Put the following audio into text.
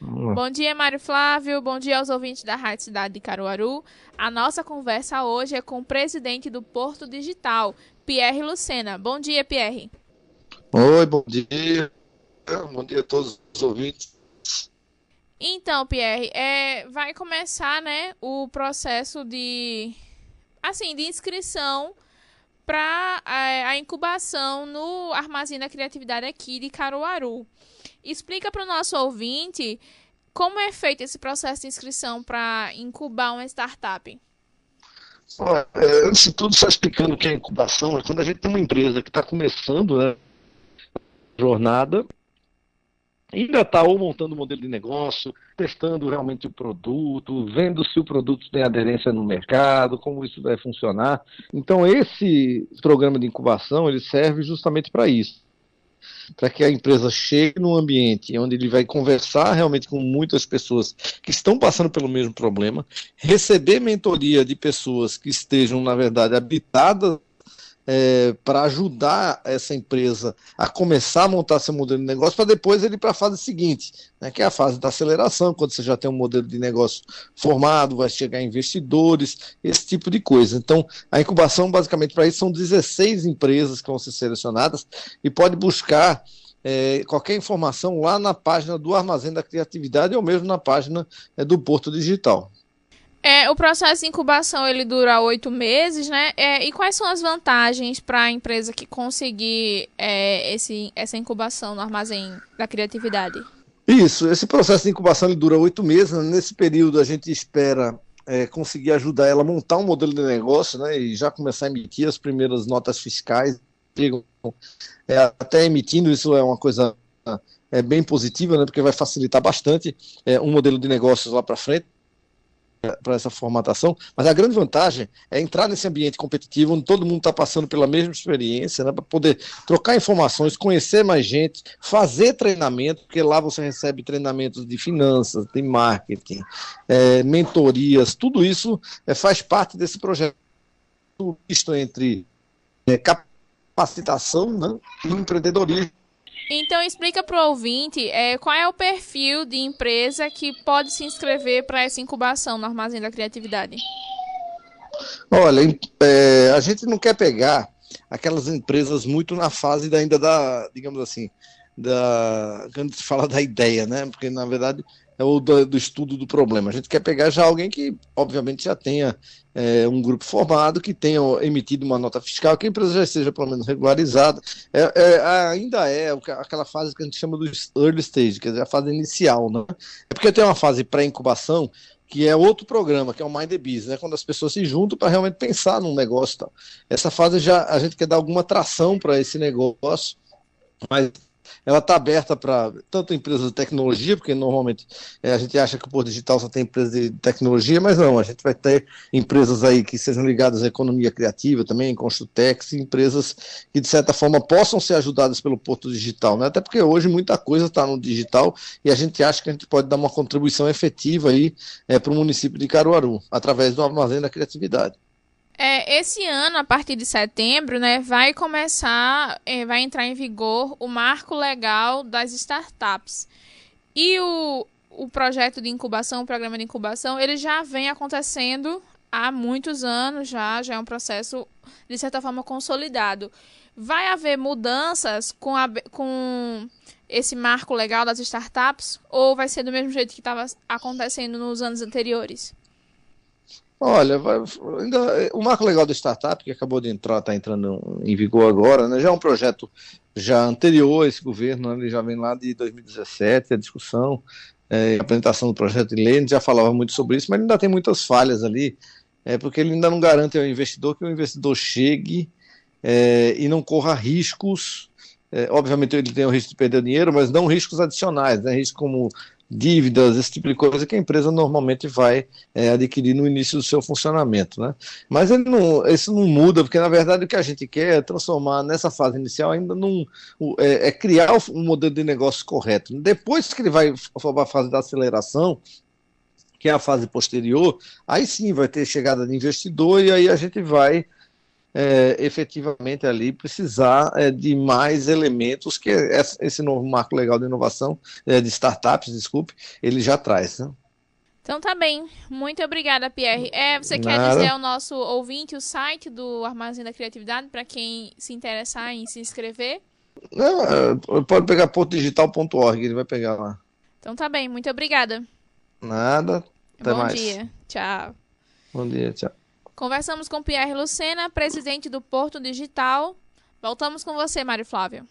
Bom dia, Mário Flávio. Bom dia aos ouvintes da Rádio Cidade de Caruaru. A nossa conversa hoje é com o presidente do Porto Digital, Pierre Lucena. Bom dia, Pierre. Oi, bom dia. Bom dia a todos os ouvintes. Então, Pierre, é, vai começar, né, o processo de, assim, de inscrição para a, é, a, incubação no Armazém da Criatividade aqui de Caruaru. Explica para o nosso ouvinte como é feito esse processo de inscrição para incubar uma startup. Olha, é, antes de tudo, só explicando o que é incubação, é quando a gente tem uma empresa que está começando né, a jornada ainda está ou montando um modelo de negócio, testando realmente o produto, vendo se o produto tem aderência no mercado, como isso vai funcionar. Então esse programa de incubação ele serve justamente para isso, para que a empresa chegue num ambiente onde ele vai conversar realmente com muitas pessoas que estão passando pelo mesmo problema, receber mentoria de pessoas que estejam na verdade habitadas é, para ajudar essa empresa a começar a montar seu modelo de negócio, para depois ele ir para a fase seguinte, né, que é a fase da aceleração, quando você já tem um modelo de negócio formado, vai chegar investidores, esse tipo de coisa. Então, a incubação, basicamente, para isso, são 16 empresas que vão ser selecionadas e pode buscar. É, qualquer informação lá na página do Armazém da Criatividade ou mesmo na página é, do Porto Digital. É, o processo de incubação ele dura oito meses, né? É, e quais são as vantagens para a empresa que conseguir é, esse, essa incubação no armazém da criatividade? Isso, esse processo de incubação ele dura oito meses. Né? Nesse período a gente espera é, conseguir ajudar ela a montar um modelo de negócio, né? E já começar a emitir as primeiras notas fiscais. É, até emitindo isso é uma coisa é, bem positiva, né? Porque vai facilitar bastante é, um modelo de negócios lá para frente para essa formatação, mas a grande vantagem é entrar nesse ambiente competitivo onde todo mundo está passando pela mesma experiência, né, para poder trocar informações, conhecer mais gente, fazer treinamento, porque lá você recebe treinamentos de finanças, de marketing, é, mentorias, tudo isso é, faz parte desse projeto misto entre é, capacitação né, e empreendedorismo então explica para o ouvinte é, qual é o perfil de empresa que pode se inscrever para essa incubação no Armazém da Criatividade. Olha, é, a gente não quer pegar aquelas empresas muito na fase da, ainda da, digamos assim, da quando se fala da ideia, né? Porque na verdade é o do, do, estudo do problema. A gente quer pegar já alguém que, obviamente, já tenha é, um grupo formado, que tenha emitido uma nota fiscal, que a empresa já esteja pelo menos regularizada. É, é, ainda é aquela fase que a gente chama do early stage, quer dizer, a fase inicial. Né? É porque tem uma fase pré-incubação, que é outro programa, que é o Mind the Biz, né? quando as pessoas se juntam para realmente pensar num negócio. Tal. Essa fase já a gente quer dar alguma tração para esse negócio, mas ela está aberta para tanto empresas de tecnologia, porque normalmente é, a gente acha que o Porto Digital só tem empresas de tecnologia, mas não, a gente vai ter empresas aí que sejam ligadas à economia criativa também, Construtex, empresas que de certa forma possam ser ajudadas pelo Porto Digital, né? até porque hoje muita coisa está no digital e a gente acha que a gente pode dar uma contribuição efetiva aí é, para o município de Caruaru, através do Armazém da Criatividade. É, esse ano, a partir de setembro, né, vai começar, é, vai entrar em vigor o marco legal das startups. E o, o projeto de incubação, o programa de incubação, ele já vem acontecendo há muitos anos já, já é um processo, de certa forma, consolidado. Vai haver mudanças com, a, com esse marco legal das startups ou vai ser do mesmo jeito que estava acontecendo nos anos anteriores? Olha, vai, ainda, o marco legal da startup, que acabou de entrar, está entrando em vigor agora, né, já é um projeto já anterior a esse governo, né, ele já vem lá de 2017, a discussão, é, a apresentação do projeto de lei, a gente já falava muito sobre isso, mas ainda tem muitas falhas ali, é, porque ele ainda não garante ao investidor que o investidor chegue é, e não corra riscos é, obviamente ele tem o risco de perder dinheiro, mas não riscos adicionais, né, riscos como dívidas, esse tipo de coisa que a empresa normalmente vai é, adquirir no início do seu funcionamento. Né? Mas não, isso não muda, porque na verdade o que a gente quer é transformar nessa fase inicial ainda num. É, é criar um modelo de negócio correto. Depois que ele vai para a fase da aceleração, que é a fase posterior, aí sim vai ter chegada de investidor e aí a gente vai é, efetivamente ali precisar é, de mais elementos que esse novo marco legal de inovação, é, de startups, desculpe, ele já traz. Né? Então tá bem. Muito obrigada, Pierre. É, você Nada. quer dizer ao nosso ouvinte o site do Armazém da Criatividade para quem se interessar em se inscrever? Não, é, pode pegar portodigital.org, ele vai pegar lá. Então tá bem, muito obrigada. Nada. Até Bom mais. dia. Tchau. Bom dia, tchau. Conversamos com Pierre Lucena, presidente do Porto Digital. Voltamos com você, Mário Flávio.